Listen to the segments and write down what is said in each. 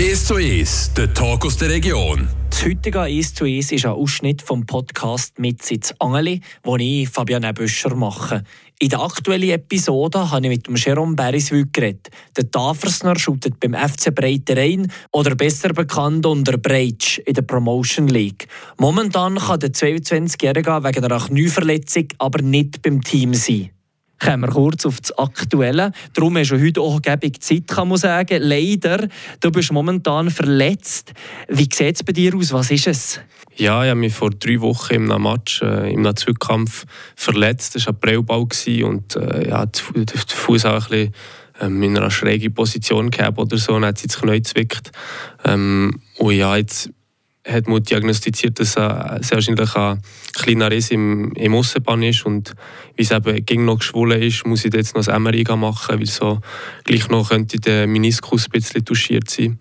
1 zu 1, der Talk aus der Region. Das heutige 1 zu 1 ist ein Ausschnitt vom Podcast mit Angeli, den ich, Fabian Ebüscher, mache. In der aktuellen Episode habe ich mit dem Jerome Beriswil geredet. Der Tafersner shootet beim FC Breiterein oder besser bekannt unter Breitsch in der Promotion League. Momentan kann der 22-Jährige wegen einer Knieverletzung aber nicht beim Team sein. Kommen wir kurz auf das Aktuelle. Darum ist heute auch gebig Zeit, kann man sagen. Leider, du bist momentan verletzt. Wie sieht es bei dir aus? Was ist es? Ja, ich habe mich vor drei Wochen im Match, äh, im Zweikampf verletzt. Das war ein Prellball und äh, ja, der Fuß auch ein bisschen ähm, in einer schrägen Position gehabt oder so und hat sich das Knie gezwickt. Ähm, und ja, jetzt hat man diagnostiziert, dass er sehr wahrscheinlich ein kleiner Riss im, im Aussenbahn ist und wie es eben gegen noch geschwollen ist, muss ich jetzt noch ein MRI machen, weil so gleich noch könnte der Meniskus ein bisschen touchiert sein.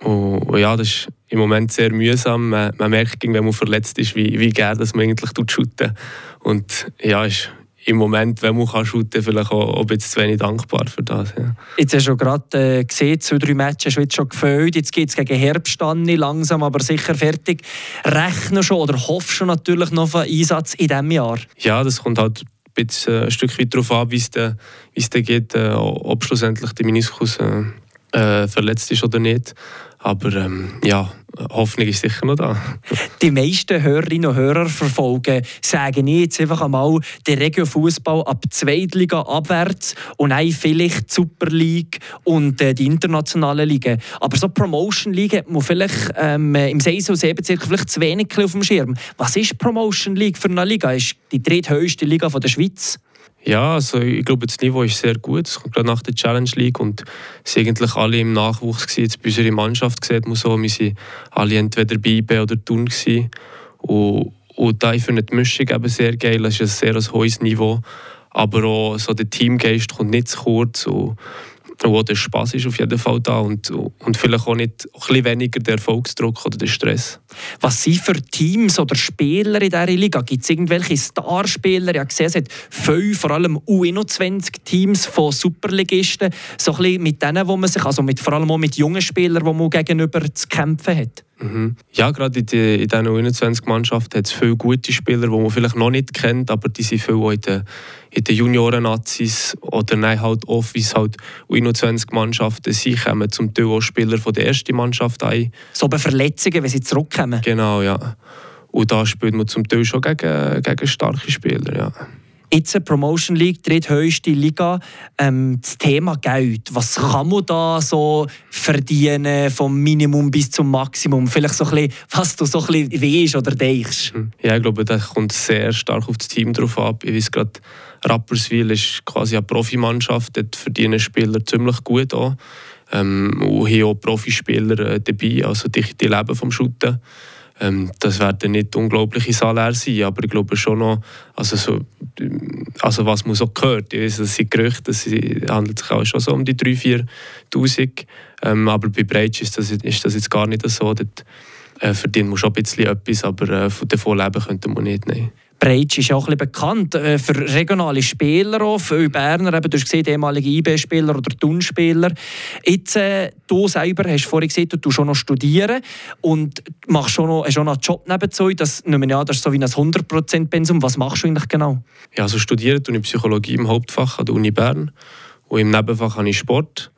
Und, und ja, das ist im Moment sehr mühsam. Man, man merkt, wenn man verletzt ist, wie, wie dass man eigentlich shooten Und ja, ist im Moment, wenn man kann shooten vielleicht auch, ein bisschen zu wenig dankbar für das. Ja. Jetzt hast du gerade äh, gesehen, zwei, drei Matches hast du jetzt schon gefällt. Jetzt geht es gegen Herbst an, langsam, aber sicher fertig. Rechnen schon oder hoffst du natürlich noch auf einen Einsatz in diesem Jahr? Ja, das kommt halt ein, bisschen, äh, ein Stück weit darauf an, wie es dann geht, äh, ob schlussendlich der Meniskus äh, äh, verletzt ist oder nicht. Aber ähm, ja, Hoffnung ist sicher noch da. Die meisten Hörerinnen und Hörer verfolgen, sagen jetzt einfach einmal, den Regio-Fußball ab Zweitliga abwärts und dann vielleicht die Super League und äh, die internationalen Ligen. Aber so Promotion League hat man vielleicht ähm, im 6 und 7 vielleicht zu wenig auf dem Schirm. Was ist Promotion League für eine Liga? Ist die dritthöchste Liga von der Schweiz? Ja, also ich glaube, das Niveau ist sehr gut. Es kommt gerade nach der Challenge League und es sind eigentlich alle im Nachwuchs gewesen. Jetzt bei unserer Mannschaft sieht man so, wir waren alle entweder IB oder Thun. Und, und da ich finde die Mischung eben sehr geil. Es ist ein sehr hohes Niveau, aber auch so der Teamgeist kommt nicht zu kurz. Und wo der Spaß ist auf jeden Fall da und, und vielleicht auch nicht ein bisschen weniger der Erfolgsdruck oder der Stress. Was sind für Teams oder Spieler in dieser Liga? Gibt es irgendwelche Starspieler? Ich habe gesehen, es hat fünf, vor allem U21-Teams von Superligisten, so ein bisschen mit denen, wo man sich, also mit, vor allem auch mit jungen Spielern, die man gegenüber zu kämpfen hat. Mhm. Ja, gerade in, die, in diesen U21-Mannschaften hat es viele gute Spieler, die man vielleicht noch nicht kennt, aber die sind viel in den, in den Junioren-Nazis oder nein, halt oft, wie es halt U21-Mannschaften sind, kommen zum Teil auch Spieler von der ersten Mannschaft ein. So bei Verletzungen, wenn sie zurückkommen? Genau, ja. Und da spielt man zum Teil schon gegen, gegen starke Spieler, ja. Jetzt Promotion League, dritthöchste Liga. Ähm, das Thema Geld. Was kann man da so verdienen, vom Minimum bis zum Maximum? Vielleicht so ein bisschen, was du so ein bisschen oder denkst. Hm. Ja, ich glaube, das kommt sehr stark auf das Team drauf ab. Ich weiß gerade, Rapperswil ist quasi eine Profimannschaft. Dort verdienen Spieler ziemlich gut an. Ähm, und hier auch Profispieler äh, dabei, also die, die leben vom Shooten. Ähm, das werden nicht unglaubliche Saläre sein, aber ich glaube schon noch, also, so, also was man so gehört, ich weiß, das sind Gerüchte, es handelt sich auch schon so um die 3'000, 4'000, ähm, aber bei Breitsch ist das, ist das jetzt gar nicht so, dort äh, verdient man schon ein bisschen etwas, aber äh, davon leben könnte man nicht, nein. Breitsch ist auch ein bekannt äh, für regionale Spieler. Auch. Viele Berner, eben, du hast gesehen, ehemalige IB-Spieler oder Tun-Spieler. Jetzt, äh, du selber hast vorhin gesagt, du schon noch studieren und machst schon noch, hast auch noch einen Job nebenzu. Das, nehme ich an, das ist so wie ein 100%-Pensum. Was machst du eigentlich genau? Ja, also studieren tue ich Psychologie im Hauptfach an der Uni Bern und im Nebenfach habe ich Sport.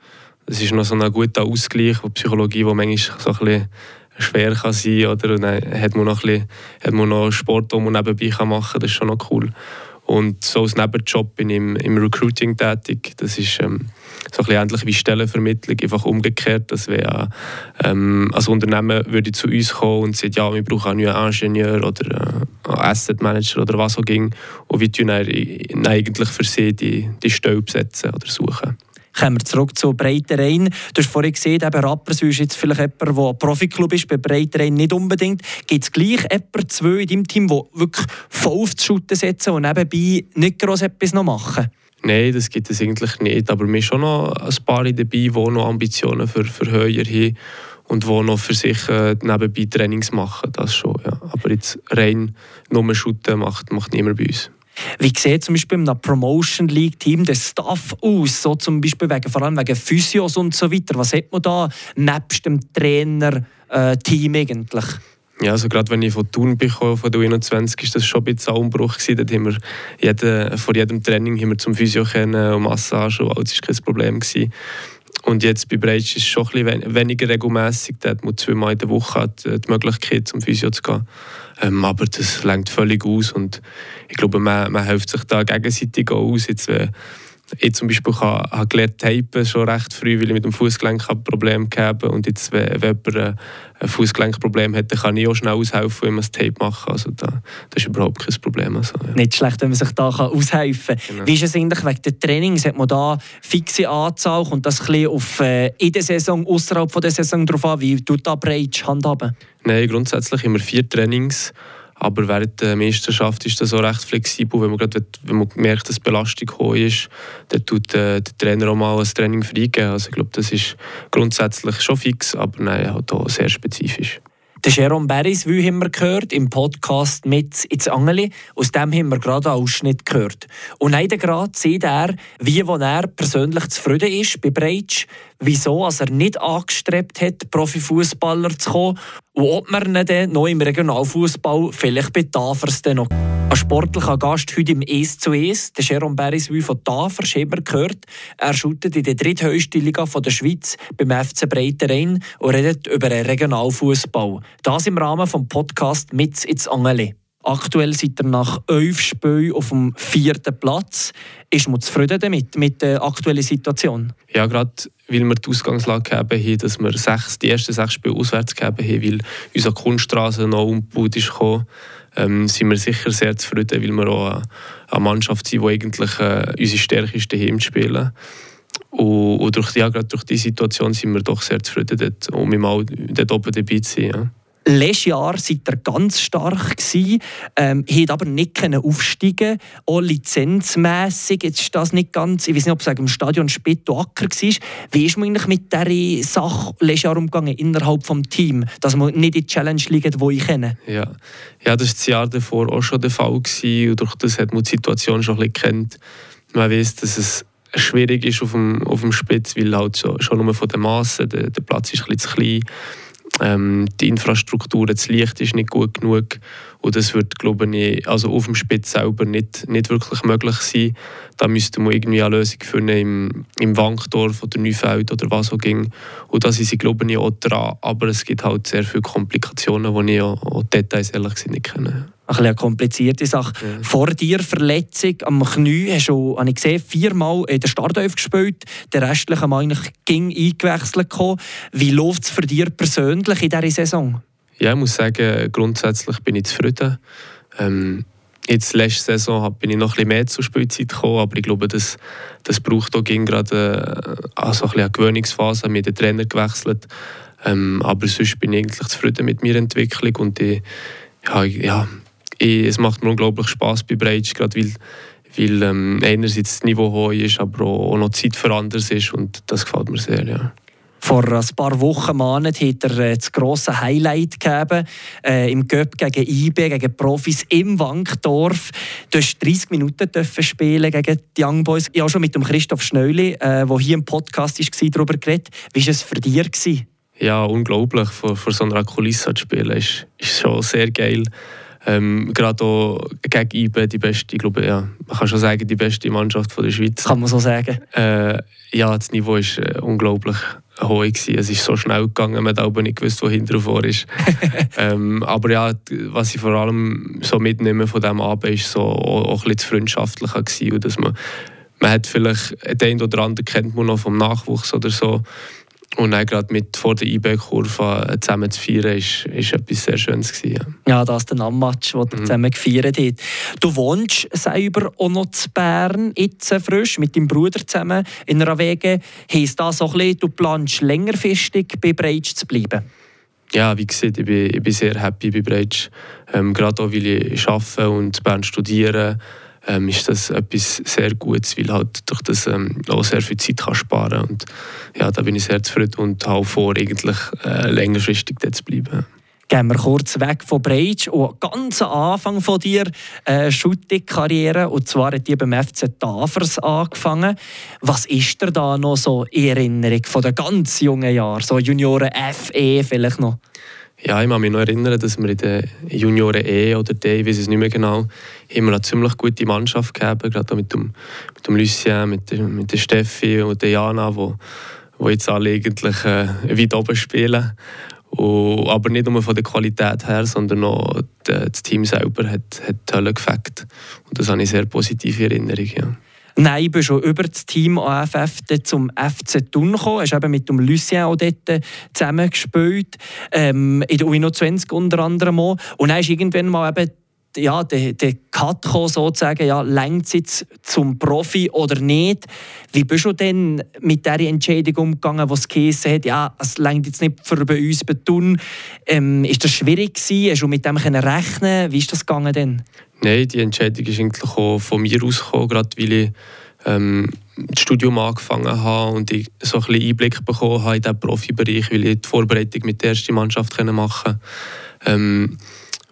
Das ist noch so ein guter Ausgleich, wo Psychologie, wo manchmal so ein bisschen schwer kann sein oder und dann hat man noch ein bisschen, hat man noch Sport, den man nebenbei kann machen kann. Das ist schon noch cool. Und so als Nebenjob bin ich im, im Recruiting tätig. Das ist ähm, so ein ähnlich wie Stellenvermittlung, einfach umgekehrt. Dass wir, ähm, als Unternehmen würde zu uns kommen und sagen, ja, wir brauchen einen neuen Ingenieur oder äh, Asset Manager oder was auch ging. Und wir tun dann eigentlich für sie die, die Stelle besetzen oder suchen. Kommen wir zurück zu Breiterein. Du hast vorhin gesehen, eben Rapperswil ist jetzt vielleicht jemand, der Profiklub ist, bei Breiterein nicht unbedingt. Gibt es gleich jemanden, zwei in deinem Team, die wirklich voll auf die Schute setzen und nebenbei nicht groß etwas noch machen? Nein, das gibt es eigentlich nicht. Aber wir haben schon noch ein paar dabei, die noch Ambitionen für, für höher haben und die noch für sich äh, nebenbei Trainings machen. Das schon, ja. Aber jetzt rein nur Shooten macht, macht niemand bei uns. Wie sieht zum Beispiel in Promotion League Team der Staff aus? So zum Beispiel wegen, vor allem wegen Physios und so weiter. Was hat man da nebst dem Trainer-Team äh, eigentlich? Ja, also gerade wenn ich von Thun bekomme, von der 21 ist das schon ein bisschen ein Umbruch gewesen. Dort haben wir jeden, vor jedem Training haben wir zum Physio kennen und Massage und alles war kein Problem gewesen. Und jetzt bei Breitsch ist es schon ein bisschen weniger regelmäßig. Da hat man zweimal in der Woche die Möglichkeit, zum Physio zu gehen. Ähm, aber das lenkt völlig aus und ich glaube, man, man hilft sich da gegenseitig auch aus. Jetzt, äh, ich zum Beispiel habe gelernt tapen schon recht früh, weil ich mit dem Fußgelenk Probleme habe und jetzt, wenn, wenn jemand ein Fußgelenkproblem hat, dann kann ich auch schnell aushelfen, wenn man das Tape machen Also da, das ist überhaupt kein Problem. Also, ja. Nicht schlecht, wenn man sich da kann aushelfen kann. Genau. Wie ist es eigentlich wegen des Trainings? Hat man da fixe Anzahl? und das ein auf äh, in der Saison, außerhalb der Saison drauf an? Wie tut da Breitsch handhaben? Nein, grundsätzlich immer vier Trainings. Aber während der Meisterschaft ist das auch recht flexibel. Wenn man, grad, wenn man merkt, dass die Belastung hoch ist, dann tut äh, der Trainer auch mal ein Training freigeben. Also ich glaube, das ist grundsätzlich schon fix, aber nein, halt auch sehr spezifisch. Der Jerome Beris, wie haben wir gehört, im Podcast mit ins Angeli. Aus dem haben wir gerade einen Ausschnitt gehört. Und leider gerade sieht er, wie wo er persönlich zufrieden ist bei Breitsch, wieso als er nicht angestrebt hat, Profifußballer zu kommen und ob man ihn dann noch im Regionalfußball vielleicht bei Tafers dann noch ein sportlicher Gast heute im «Es zu Es», der Jerome Beriswil von Tafers, haben gehört. Er shootet in der dritthöchsten Liga der Schweiz beim FC Breiterein und redet über den Regionalfußball. Das im Rahmen des Podcasts «Mit ins Angeli». Aktuell seid ihr nach elf Spielen auf dem vierten Platz. Ist man zufrieden damit, mit der aktuellen Situation? Ja, gerade weil wir die Ausgangslage haben, dass wir sechs, die ersten sechs Spiele auswärts haben, weil unsere Kunststraße noch umgebaut ist ähm, sind wir sicher sehr zufrieden, weil wir auch eine Mannschaft sind, die eigentlich äh, unsere Stärke ist, daheim zu spielen. Und, und durch, ja, gerade durch diese Situation sind wir doch sehr zufrieden, dort, um mal dort oben dabei zu sein. Ja. Letztes Jahr seid ihr ganz stark gewesen, ähm, habt aber nicht aufsteigen auch lizenzmässig. Jetzt ist das nicht ganz, ich weiß nicht, ob es im Stadion Spitto Acker war. Wie ist man eigentlich mit dieser Sache letztes Jahr umgegangen innerhalb des Teams, dass man nicht in die Challenge liegt, die ich kenne? Ja. ja, das war das Jahr davor auch schon der Fall gewesen, und durch das hat man die Situation schon ein bisschen kennt. Man weiß, dass es schwierig ist auf dem, auf dem Spitz, weil halt schon, nur von der Masse der, der Platz ist ein bisschen zu klein ähm, die Infrastruktur, das Licht ist nicht gut genug und das wird, glaube ich, also auf dem Spitz selber nicht, nicht wirklich möglich sein. Da müsste man irgendwie eine Lösung finden im, im Wankdorf oder Neufeld oder was auch ging. Und da sind glaube ich, auch dran. Aber es gibt halt sehr viele Komplikationen, die ich auch, auch Details ehrlich gesagt nicht kenne eine komplizierte Sache. Ja. Vor dir Verletzung am Knie hast du, habe ich gesehen, viermal in der Startelf gespielt. Der restliche Mal eigentlich ging eingewechselt gekommen. Wie läuft es für dich persönlich in dieser Saison? Ja, ich muss sagen, grundsätzlich bin ich zufrieden. Ähm, jetzt letzte Saison bin ich noch ein bisschen mehr zur Spielzeit gekommen, aber ich glaube, das, das braucht auch gerade äh, also ein eine Gewöhnungsphase, mit dem Trainer gewechselt. Ähm, aber sonst bin ich eigentlich zufrieden mit meiner Entwicklung und ich, ja, ja, es macht mir unglaublich Spaß bei Breitsch, gerade weil, weil ähm, einerseits das Niveau hoch ist, aber auch, noch Zeit für anderes ist und das gefällt mir sehr, ja. Vor ein paar Wochen Monaten hat er äh, das grosse Highlight gegeben äh, im Göpp gegen IB, gegen Profis im Wankdorf. Du hast 30 Minuten dürfen spielen gegen die Young Boys. Ich habe schon mit dem Christoph Schneuli, äh, der hier im Podcast war, darüber geredet. Wie war es für dich? Ja, unglaublich. Vor, vor so einer Kulisse zu spielen ist, ist schon sehr geil. Ähm, gerade auch gegen IBE die beste, ich glaube, ja, man kann schon sagen, die beste Mannschaft von der Schweiz. Kann man so sagen? Äh, ja, das Niveau war äh, unglaublich hoch. Gewesen. Es ist so schnell gegangen, man hat aber nicht gewusst, wo hinter vor ist. ähm, aber ja, was ich vor allem so mitnehme von diesem Abend, ist so auch, auch ein bisschen freundschaftlicher gewesen, und dass man man hat vielleicht den oder anderen kennt man noch vom Nachwuchs oder so und dann gerade mit vor der IB-Kurve zusammen zu feiern, ist, ist etwas sehr Schönes. Gewesen, ja. ja, das ist der Nammatch, den ihr mhm. zusammen gefeiert habt. Du wohnst selber auch noch zu Bern, jetzt frisch, mit deinem Bruder zusammen in einer Wege. Heißt das so ein bisschen, du planst längerfristig bei Breitsch zu bleiben? Ja, wie gesagt, ich bin, ich bin sehr happy bei Breitsch. Ähm, gerade auch, weil ich arbeite und Bern studiere ähm, ist das etwas sehr Gutes, weil halt durch das ähm, auch sehr viel Zeit kann sparen und ja, da bin ich sehr zufrieden und habe vor, eigentlich äh, längerfristig dort zu bleiben. Gehen wir kurz weg von Breitsch und ganz am Anfang von dir äh, Shooting-Karriere und zwar hat die beim FC Tafers angefangen. Was ist dir da noch so in Erinnerung von den ganz jungen Jahren, so Junioren FE vielleicht noch? Ja, ich kann mich noch erinnern, dass wir in den Junioren E oder D, ich weiß es nicht mehr genau, immer eine ziemlich gute Mannschaft gehabt, gerade mit dem, mit dem Lucien, mit, der, mit der Steffi und der Jana, wo, wo jetzt alle eigentlich äh, weit oben spielen. Und, aber nicht nur von der Qualität her, sondern auch das Team selber hat, hat die Hölle gefackt. Und das habe ich sehr positive Erinnerungen. Ja. Nein, bin schon über das Team AFF zum FC Thun gekommen. Du hast mit dem Lucien auch dort zusammengespielt. Ähm, in der U21 unter anderem auch. Und dann ist irgendwann mal eben ja, der, der Cut kam, sozusagen, ja, längt es jetzt zum Profi oder nicht? Wie bist du denn mit dieser Entscheidung umgegangen, was geheißen hat, ja, es längt jetzt nicht für bei uns Beton? Ähm, ist das schwierig gewesen? Hast du mit dem rechnen Wie ist das gegangen denn? Nein, die Entscheidung ist eigentlich auch von mir ausgekommen, gerade weil ich ähm, das Studium angefangen habe und ich so ein bisschen Einblick bekommen habe in diesen Profibereich, weil ich die Vorbereitung mit der ersten Mannschaft machen konnte. Ähm,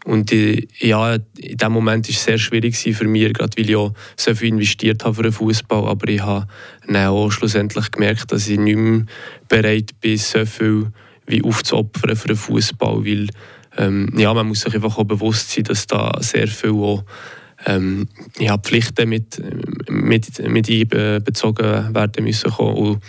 und ich, ja, in diesem Moment war es sehr schwierig für mich, gerade weil ich auch so viel investiert habe für den Fußball. Aber ich habe dann auch schlussendlich gemerkt, dass ich nicht mehr bereit bin, so viel wie aufzuopfern für den Fußball. Weil ähm, ja, man muss sich einfach auch bewusst sein, dass da sehr viel auch, ähm, ja, Pflichten mit, mit, mit einbezogen werden müssen. Und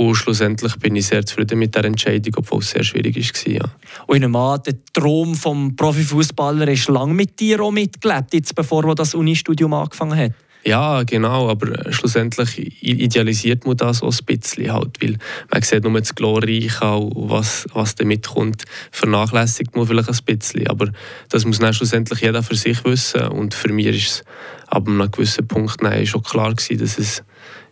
und schlussendlich bin ich sehr zufrieden mit der Entscheidung, obwohl es sehr schwierig war. Ja. Und ich nehme der Traum des Profifußballer ist lange mit dir auch mitgelebt, jetzt bevor er das Unistudium angefangen hat. Ja, genau, aber schlussendlich idealisiert man das auch ein bisschen, halt, weil man sieht nur das Glorreiche, was, was damit kommt, vernachlässigt man vielleicht ein bisschen, aber das muss dann schlussendlich jeder für sich wissen und für mich ist es ab einem gewissen Punkt nein, schon klar gewesen, dass es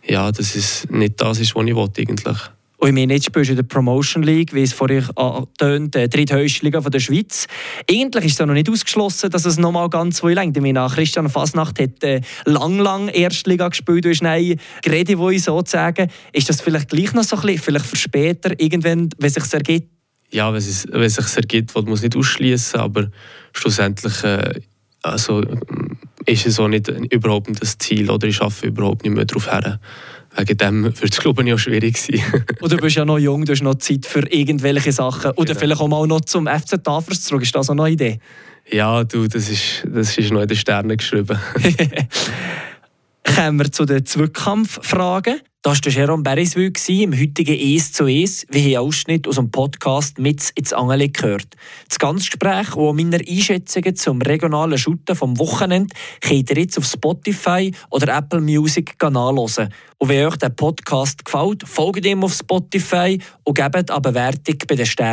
ja, dass es nicht das ist, was ich wollte eigentlich. Und ich meine, jetzt spielst du in der Promotion League, wie es vorhin angetönt, der dritthöchste Liga von der Schweiz. Eigentlich ist es noch nicht ausgeschlossen, dass es noch mal ganz so lang Ich meine, Christian Fasnacht hat äh, lang, lang Erstliga gespielt. Du hast nein, geredet, wo ich sozusagen. Ist das vielleicht gleich noch so ein bisschen, vielleicht für später, irgendwann, wenn es sich ergibt? Ja, wenn es, wenn es sich ergibt, muss man es nicht ausschließen, aber schlussendlich äh, also, ist es auch nicht überhaupt nicht das Ziel oder ich arbeite überhaupt nicht mehr darauf her. Wegen dem wird es, glaube ich, auch schwierig sein. und du bist ja noch jung, du hast noch Zeit für irgendwelche Sachen. Oder genau. vielleicht auch mal noch zum FC Tafers zurück. Ist das auch noch eine Idee? Ja, du, das ist, das ist noch in den Sternen geschrieben. Kommen wir zu den Zweikampffragen. Das war Jerome Beriswil im heutigen «Es zu Es», wie hier Ausschnitt aus dem Podcast «Mit ins Angeli» gehört. Das ganze Gespräch und meine Einschätzungen zum regionalen Shooten vom Wochenende könnt ihr jetzt auf Spotify oder Apple Music nachhören. Und wenn euch der Podcast gefällt, folgt ihm auf Spotify und gebt eine Bewertung bei den Sternen.